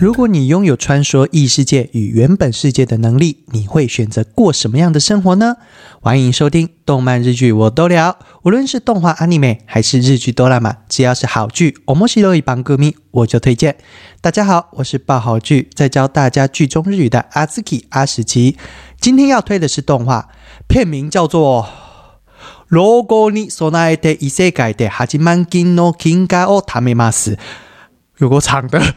如果你拥有穿梭异世界与原本世界的能力，你会选择过什么样的生活呢？欢迎收听动漫日剧我都聊，无论是动画、阿尼美还是日剧哆啦 A 只要是好剧，我莫西罗一帮歌迷我就推荐。大家好，我是爆好剧在教大家剧中日语的阿兹基阿史奇。今天要推的是动画，片名叫做《如果你所奈的异世界的哈吉曼金诺金嘎奥塔梅马斯》。有够长的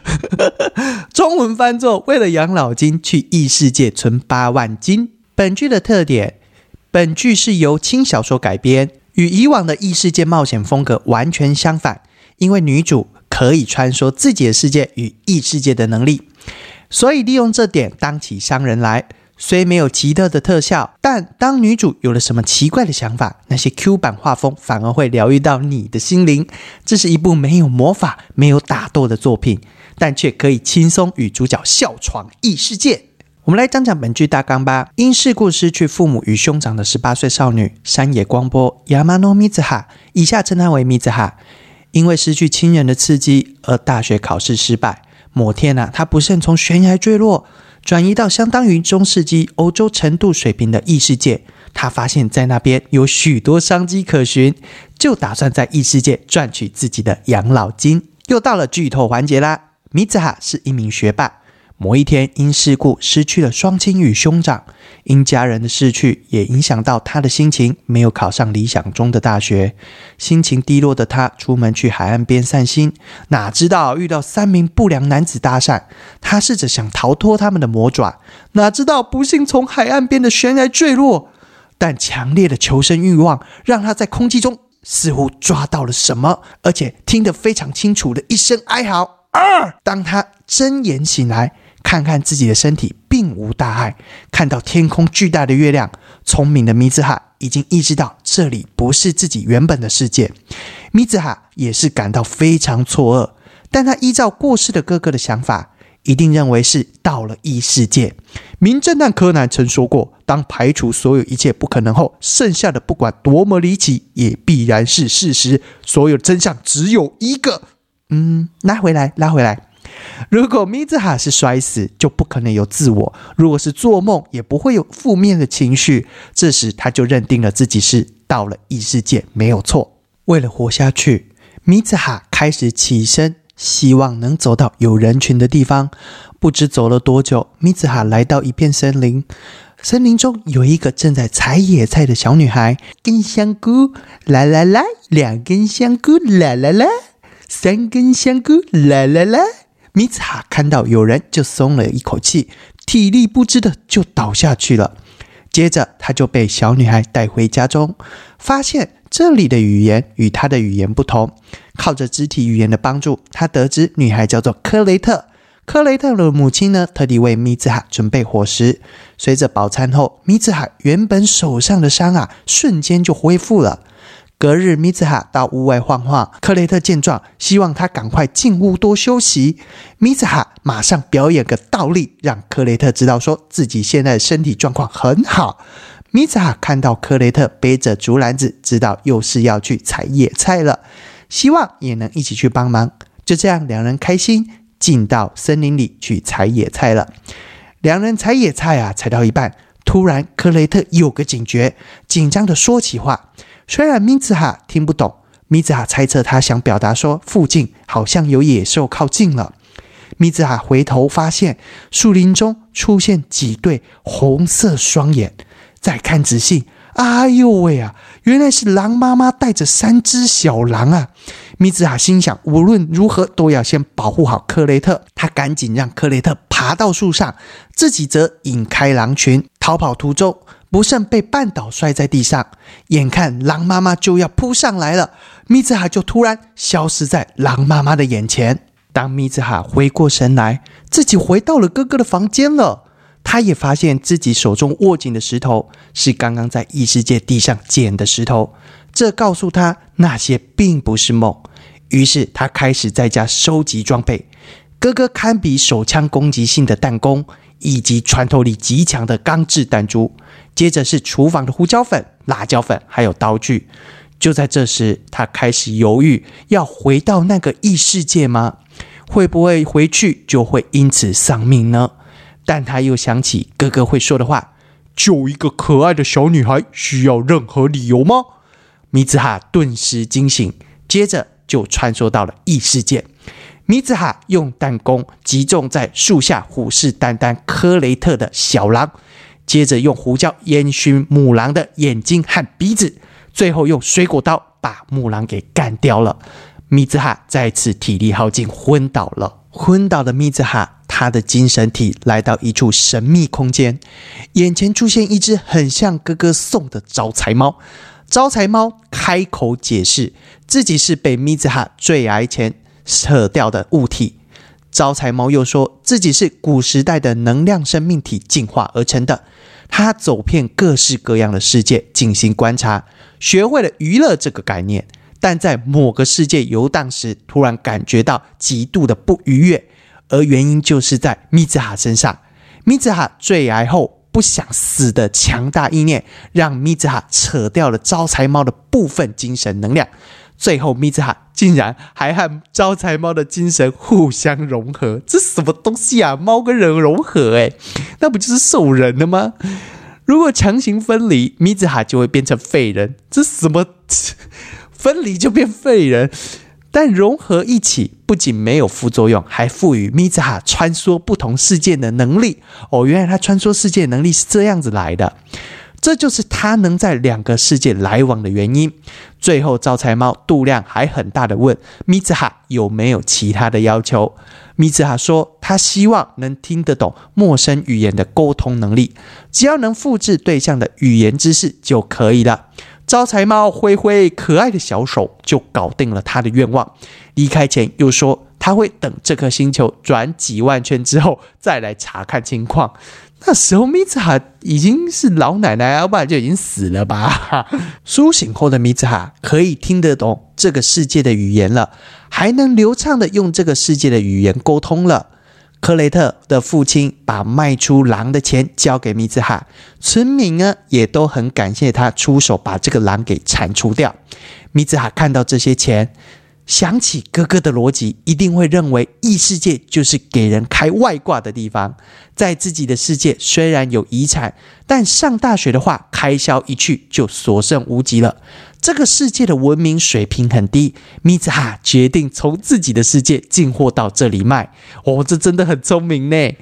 中文翻作“为了养老金去异世界存八万金”。本剧的特点，本剧是由轻小说改编，与以往的异世界冒险风格完全相反。因为女主可以穿梭自己的世界与异世界的能力，所以利用这点当起商人来。虽没有奇特的特效，但当女主有了什么奇怪的想法，那些 Q 版画风反而会疗愈到你的心灵。这是一部没有魔法、没有打斗的作品，但却可以轻松与主角笑闯异世界。我们来讲讲本剧大纲吧。因事故失去父母与兄长的十八岁少女山野光波 （Yamano Mizha，以下称她为 Mizha），因为失去亲人的刺激而大学考试失败。某天啊，她不慎从悬崖坠落。转移到相当于中世纪欧洲程度水平的异世界，他发现，在那边有许多商机可循，就打算在异世界赚取自己的养老金。又到了剧透环节啦！米子哈是一名学霸。某一天，因事故失去了双亲与兄长，因家人的逝去也影响到他的心情，没有考上理想中的大学。心情低落的他出门去海岸边散心，哪知道遇到三名不良男子搭讪。他试着想逃脱他们的魔爪，哪知道不幸从海岸边的悬崖坠落。但强烈的求生欲望让他在空气中似乎抓到了什么，而且听得非常清楚的一声哀嚎。二，当他睁眼醒来。看看自己的身体并无大碍，看到天空巨大的月亮，聪明的米子哈已经意识到这里不是自己原本的世界。米子哈也是感到非常错愕，但他依照过世的哥哥的想法，一定认为是到了异世界。名侦探柯南曾说过，当排除所有一切不可能后，剩下的不管多么离奇，也必然是事实。所有真相只有一个。嗯，拉回来，拉回来。如果米兹哈是摔死，就不可能有自我；如果是做梦，也不会有负面的情绪。这时，他就认定了自己是到了异世界，没有错。为了活下去，米兹哈开始起身，希望能走到有人群的地方。不知走了多久，米兹哈来到一片森林，森林中有一个正在采野菜的小女孩。根香菇，来来来，两根香菇，来来来，三根香菇，来来来。米兹哈看到有人，就松了一口气，体力不支的就倒下去了。接着，他就被小女孩带回家中，发现这里的语言与他的语言不同。靠着肢体语言的帮助，他得知女孩叫做克雷特。克雷特的母亲呢，特地为米兹哈准备伙食。随着饱餐后，米兹哈原本手上的伤啊，瞬间就恢复了。隔日，米兹哈到屋外晃晃。克雷特见状，希望他赶快进屋多休息。米兹哈马上表演个倒立，让克雷特知道说自己现在身体状况很好。米兹哈看到克雷特背着竹篮子，知道又是要去采野菜了，希望也能一起去帮忙。就这样，两人开心进到森林里去采野菜了。两人采野菜啊，采到一半，突然克雷特有个警觉，紧张的说起话。虽然米兹哈听不懂，米兹哈猜测他想表达说附近好像有野兽靠近了。米兹哈回头发现树林中出现几对红色双眼，再看仔细，哎呦喂啊！原来是狼妈妈带着三只小狼啊！米兹哈心想，无论如何都要先保护好克雷特。他赶紧让克雷特爬到树上，自己则引开狼群，逃跑途中。不慎被绊倒，摔在地上。眼看狼妈妈就要扑上来了，米兹哈就突然消失在狼妈妈的眼前。当米兹哈回过神来，自己回到了哥哥的房间了。他也发现自己手中握紧的石头是刚刚在异世界地上捡的石头，这告诉他那些并不是梦。于是他开始在家收集装备，哥哥堪比手枪攻击性的弹弓，以及穿透力极强的钢制弹珠。接着是厨房的胡椒粉、辣椒粉，还有刀具。就在这时，他开始犹豫：要回到那个异世界吗？会不会回去就会因此丧命呢？但他又想起哥哥会说的话：“救一个可爱的小女孩需要任何理由吗？”米兹哈顿时惊醒，接着就穿梭到了异世界。米兹哈用弹弓击中在树下虎视眈眈科雷特的小狼，接着用胡椒烟熏母狼的眼睛和鼻子，最后用水果刀把母狼给干掉了。米兹哈再次体力耗尽，昏倒了。昏倒的米兹哈，他的精神体来到一处神秘空间，眼前出现一只很像哥哥送的招财猫。招财猫开口解释，自己是被米兹哈坠崖前扯掉的物体。招财猫又说自己是古时代的能量生命体进化而成的。他走遍各式各样的世界进行观察，学会了娱乐这个概念。但在某个世界游荡时，突然感觉到极度的不愉悦，而原因就是在米兹哈身上。米兹哈坠崖后。不想死的强大意念，让米兹哈扯掉了招财猫的部分精神能量。最后，米兹哈竟然还和招财猫的精神互相融合。这什么东西啊？猫跟人融合？哎，那不就是兽人了吗？如果强行分离，米兹哈就会变成废人。这什么？分离就变废人？但融合一起，不仅没有副作用，还赋予米兹哈穿梭不同世界的能力。哦，原来他穿梭世界能力是这样子来的，这就是他能在两个世界来往的原因。最后，招财猫度量还很大的问米兹哈有没有其他的要求。米兹哈说，他希望能听得懂陌生语言的沟通能力，只要能复制对象的语言知识就可以了。招财猫挥挥可爱的小手，就搞定了他的愿望。离开前又说他会等这颗星球转几万圈之后再来查看情况。那时候米兹哈已经是老奶奶，要不然就已经死了吧。苏醒后的米兹哈可以听得懂这个世界的语言了，还能流畅的用这个世界的语言沟通了。克雷特的父亲把卖出狼的钱交给米兹哈，村民呢也都很感谢他出手把这个狼给铲除掉。米兹哈看到这些钱，想起哥哥的逻辑，一定会认为异世界就是给人开外挂的地方。在自己的世界虽然有遗产，但上大学的话，开销一去就所剩无几了。这个世界的文明水平很低，米兹哈决定从自己的世界进货到这里卖。哦，这真的很聪明呢。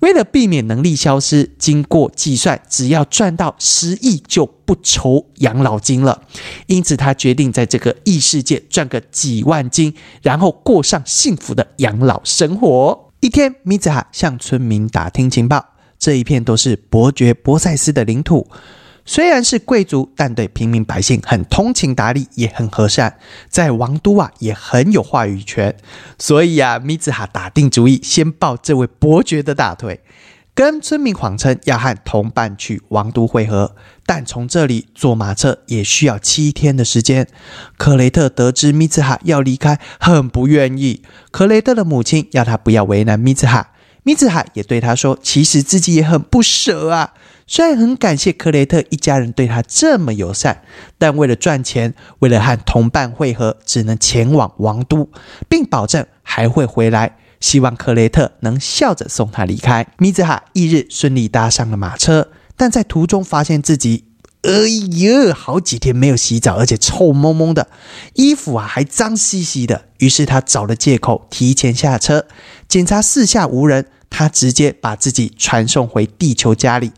为了避免能力消失，经过计算，只要赚到十亿就不愁养老金了。因此，他决定在这个异世界赚个几万金，然后过上幸福的养老生活。一天，米子哈向村民打听情报，这一片都是伯爵博塞斯的领土。虽然是贵族，但对平民百姓很通情达理，也很和善，在王都啊也很有话语权。所以啊，米兹哈打定主意，先抱这位伯爵的大腿，跟村民谎称要和同伴去王都会合，但从这里坐马车也需要七天的时间。克雷特得知米兹哈要离开，很不愿意。克雷特的母亲要他不要为难米兹哈，米兹哈也对他说，其实自己也很不舍啊。虽然很感谢克雷特一家人对他这么友善，但为了赚钱，为了和同伴会合，只能前往王都，并保证还会回来。希望克雷特能笑着送他离开。米兹哈翌日顺利搭上了马车，但在途中发现自己，哎呀，好几天没有洗澡，而且臭蒙蒙的，衣服啊还脏兮兮的。于是他找了借口提前下车，检查四下无人，他直接把自己传送回地球家里。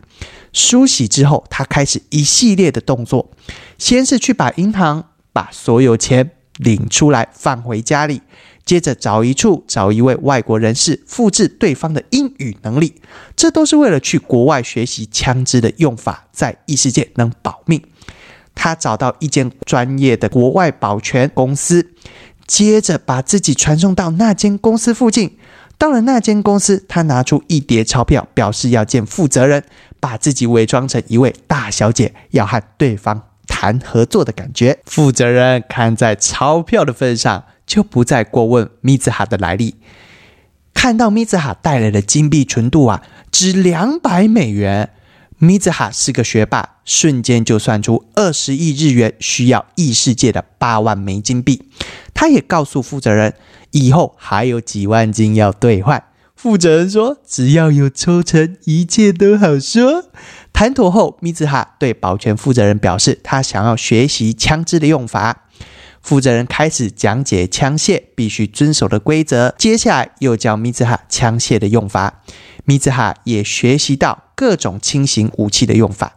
梳洗之后，他开始一系列的动作。先是去把银行把所有钱领出来放回家里，接着找一处找一位外国人士复制对方的英语能力，这都是为了去国外学习枪支的用法，在异世界能保命。他找到一间专业的国外保全公司，接着把自己传送到那间公司附近。到了那间公司，他拿出一叠钞票，表示要见负责人，把自己伪装成一位大小姐，要和对方谈合作的感觉。负责人看在钞票的份上，就不再过问米兹哈的来历。看到米兹哈带来的金币纯度啊，值两百美元。米兹哈是个学霸，瞬间就算出二十亿日元需要异世界的八万枚金币。他也告诉负责人，以后还有几万金要兑换。负责人说：“只要有抽成，一切都好说。”谈妥后，米兹哈对保全负责人表示，他想要学习枪支的用法。负责人开始讲解枪械必须遵守的规则，接下来又教米兹哈枪械的用法。米兹哈也学习到各种轻型武器的用法。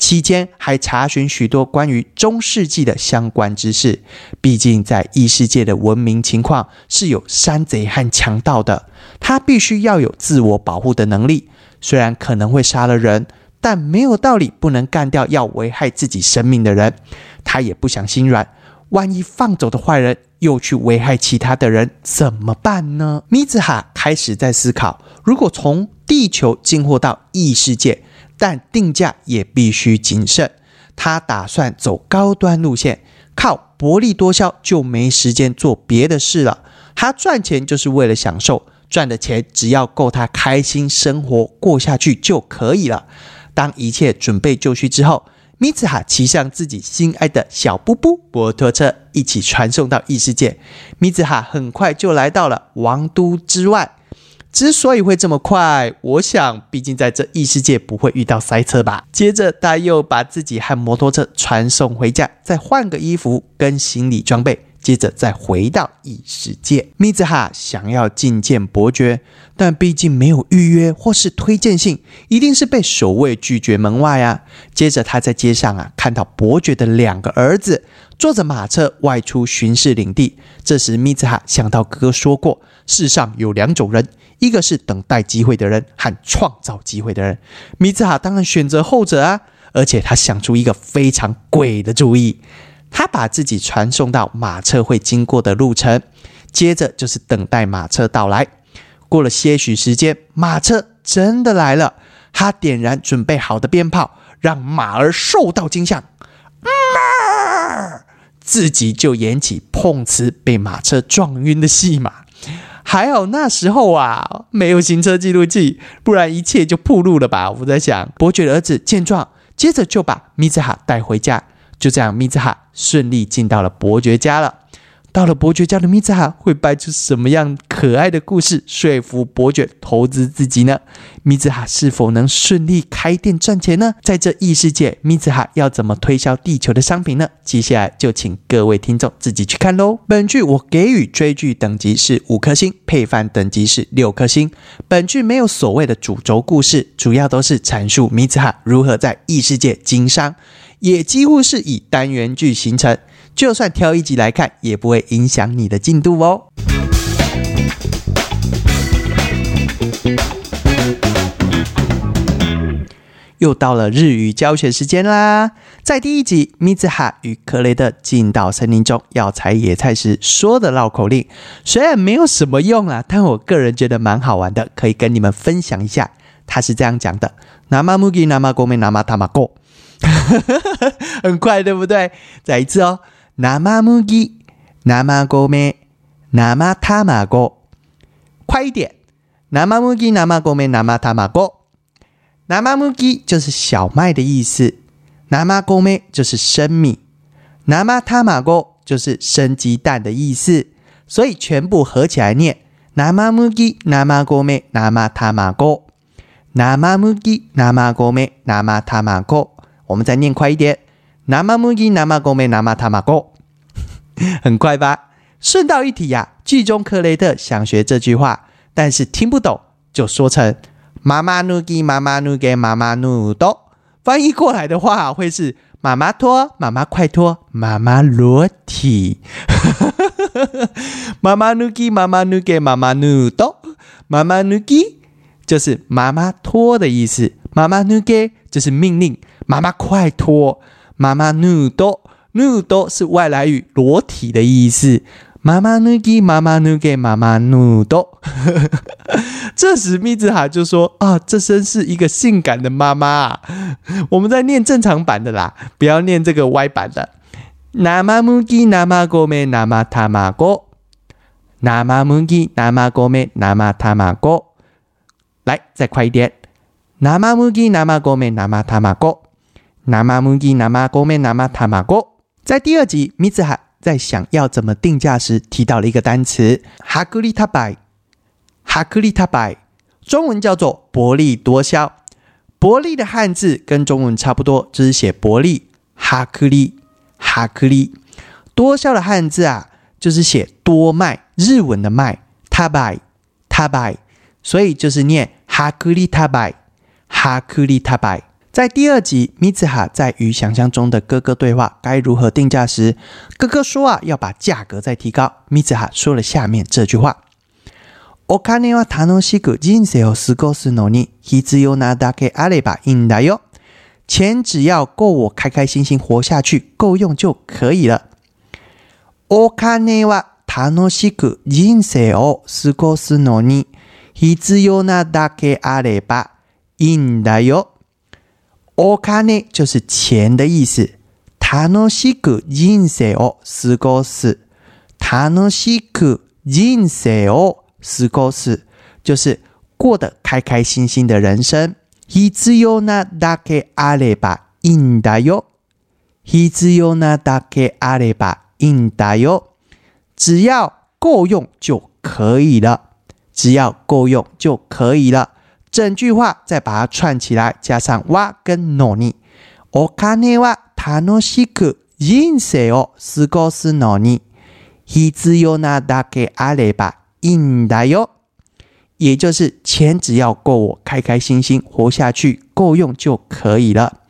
期间还查询许多关于中世纪的相关知识。毕竟在异世界的文明情况是有山贼和强盗的，他必须要有自我保护的能力。虽然可能会杀了人，但没有道理不能干掉要危害自己生命的人。他也不想心软。万一放走的坏人又去危害其他的人怎么办呢？米兹哈开始在思考，如果从地球进货到异世界，但定价也必须谨慎。他打算走高端路线，靠薄利多销就没时间做别的事了。他赚钱就是为了享受，赚的钱只要够他开心生活过下去就可以了。当一切准备就绪之后。米兹哈骑上自己心爱的小布布摩托车，一起传送到异世界。米兹哈很快就来到了王都之外。之所以会这么快，我想，毕竟在这异世界不会遇到塞车吧。接着，他又把自己和摩托车传送回家，再换个衣服跟行李装备。接着再回到异世界，米兹哈想要觐见伯爵，但毕竟没有预约或是推荐信，一定是被守卫拒绝门外啊。接着他在街上啊看到伯爵的两个儿子坐着马车外出巡视领地。这时米兹哈想到哥哥说过，世上有两种人，一个是等待机会的人和创造机会的人。米兹哈当然选择后者啊，而且他想出一个非常鬼的主意。他把自己传送到马车会经过的路程，接着就是等待马车到来。过了些许时间，马车真的来了。他点燃准备好的鞭炮，让马儿受到惊吓，自己就演起碰瓷被马车撞晕的戏码。还好那时候啊，没有行车记录器，不然一切就暴露了吧。我在想，伯爵的儿子见状，接着就把米兹哈带回家。就这样，米兹哈顺利进到了伯爵家了。到了伯爵家的米兹哈会掰出什么样可爱的故事，说服伯爵投资自己呢？米兹哈是否能顺利开店赚钱呢？在这异世界，米兹哈要怎么推销地球的商品呢？接下来就请各位听众自己去看喽。本剧我给予追剧等级是五颗星，配饭等级是六颗星。本剧没有所谓的主轴故事，主要都是阐述米兹哈如何在异世界经商。也几乎是以单元剧形成，就算挑一集来看，也不会影响你的进度哦。又到了日语教学时间啦！在第一集，米兹哈与克雷德进到森林中要采野菜时说的绕口令，虽然没有什么用啊，但我个人觉得蛮好玩的，可以跟你们分享一下。他是这样讲的：ナマムギナマゴメナマタマゴ。很快，对不对？再一次哦， 生麦、生米、生卵。快一点，生麦、生米、生卵。生麦就是小麦的意思，生米就是生米，生卵就是生鸡蛋的意思。所以全部合起来念：生麦、生米、生卵。生麦、生米、生卵。我们再念快一点，ナマムギナマゴメナマタマゴ， 很快吧？顺道一提呀，剧中克雷特想学这句话，但是听不懂，就说成妈妈努给妈妈努给妈妈努多。翻译过来的话，会是妈妈拖，妈妈快拖，妈妈裸体。妈妈努给妈妈努给妈妈努多，妈妈努给就是妈妈拖的意思，妈妈努给就是命令。妈妈快脱！妈妈努多努多是外来语，裸体的意思。妈妈努给妈妈努给妈妈努多。这时米兹哈就说：“啊，这真是一个性感的妈妈。”我们在念正常版的啦，不要念这个歪版的。那妈母鸡那妈哥咩那妈他妈哥，那妈母鸡那妈哥咩那妈他妈哥。来，再快一点。那妈母鸡那妈哥咩那妈他妈哥。那么母鸡，那么狗咩，那么他妈狗。在第二集，米子哈在想要怎么定价时提到了一个单词哈克利塔拜，哈克利塔拜，中文叫做薄利多销。薄利的汉字跟中文差不多，就是写薄利哈克利哈克利。多销的汉字啊，就是写多卖，日文的卖塔拜塔拜，所以就是念哈克利塔拜哈克利塔拜。在第二集，米兹哈在与想象中的哥哥对话该如何定价时，哥哥说啊要把价格再提高。米兹哈说了下面这句话。お金は楽しく人生を過ごすのに必要なだけあればいいんだよ。钱只要够我开开心心活下去，够用就可以了。お金は楽しく人生を過ごすのに必要なだけあればいいんだよ。 お金就是钱的意思。楽しく人生を過ごす。楽しく人生をすごす就是过得开开心心的人生。必要なだけあればいいんだよ。必要なだけあればいいんだよ。只要够用就可以了。只要够用就可以了。 整句话再把它串起来，加上哇跟のに。お金は楽しく人生を過ごすのに必要なだけあれば应だよ，也就是钱只要够我开开心心活下去，够用就可以了。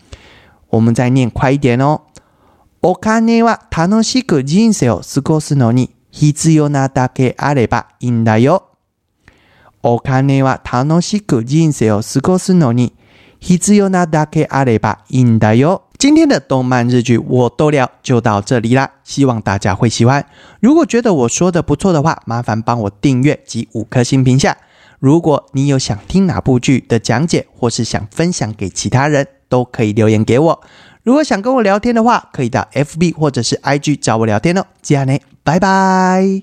我们再念快一点哦。お金は楽しく人生を過ごすのに必要なだけあればいいんだよ。 お金は楽しく人生を過ごすのに必要なだけあればいいんだよ。今天的动漫日剧我都聊就到这里啦，希望大家会喜欢。如果觉得我说的不错的话，麻烦帮我订阅及五颗星评价。如果你有想听哪部剧的讲解，或是想分享给其他人，都可以留言给我。如果想跟我聊天的话，可以到 FB 或者是 IG 找我聊天哦。这样呢，拜拜。